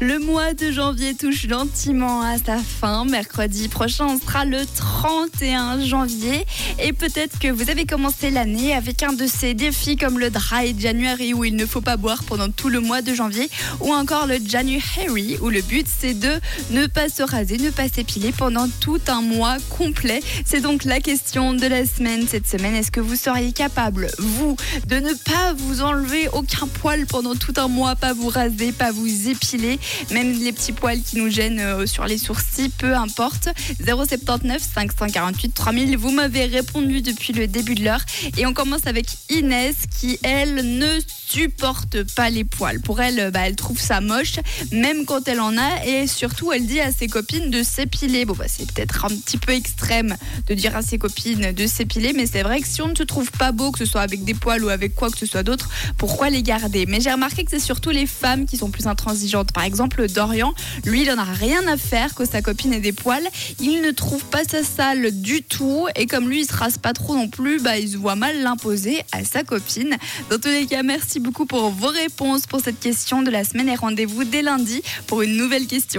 Le mois de janvier touche gentiment à sa fin. Mercredi prochain, on sera le 31 janvier. Et peut-être que vous avez commencé l'année avec un de ces défis comme le Dry January où il ne faut pas boire pendant tout le mois de janvier. Ou encore le January où le but c'est de ne pas se raser, ne pas s'épiler pendant tout un mois complet. C'est donc la question de la semaine cette semaine. Est-ce que vous seriez capable, vous, de ne pas vous enlever aucun poil pendant tout un mois, pas vous raser, pas vous épiler? Même les petits poils qui nous gênent euh, sur les sourcils, peu importe. 079 548 3000, vous m'avez répondu depuis le début de l'heure. Et on commence avec Inès qui, elle, ne supporte pas les poils. Pour elle, bah, elle trouve ça moche, même quand elle en a. Et surtout, elle dit à ses copines de s'épiler. Bon, bah, c'est peut-être un petit peu extrême de dire à ses copines de s'épiler, mais c'est vrai que si on ne se trouve pas beau, que ce soit avec des poils ou avec quoi que ce soit d'autre, pourquoi les garder? Mais j'ai remarqué que c'est surtout les femmes qui sont plus intransigeantes. Par exemple, Dorian, lui, il en a rien à faire que sa copine ait des poils. Il ne trouve pas ça sale du tout. Et comme lui, il se rase pas trop non plus, bah, il se voit mal l'imposer à sa copine. Dans tous les cas, merci beaucoup pour vos réponses pour cette question de la semaine et rendez-vous dès lundi pour une nouvelle question.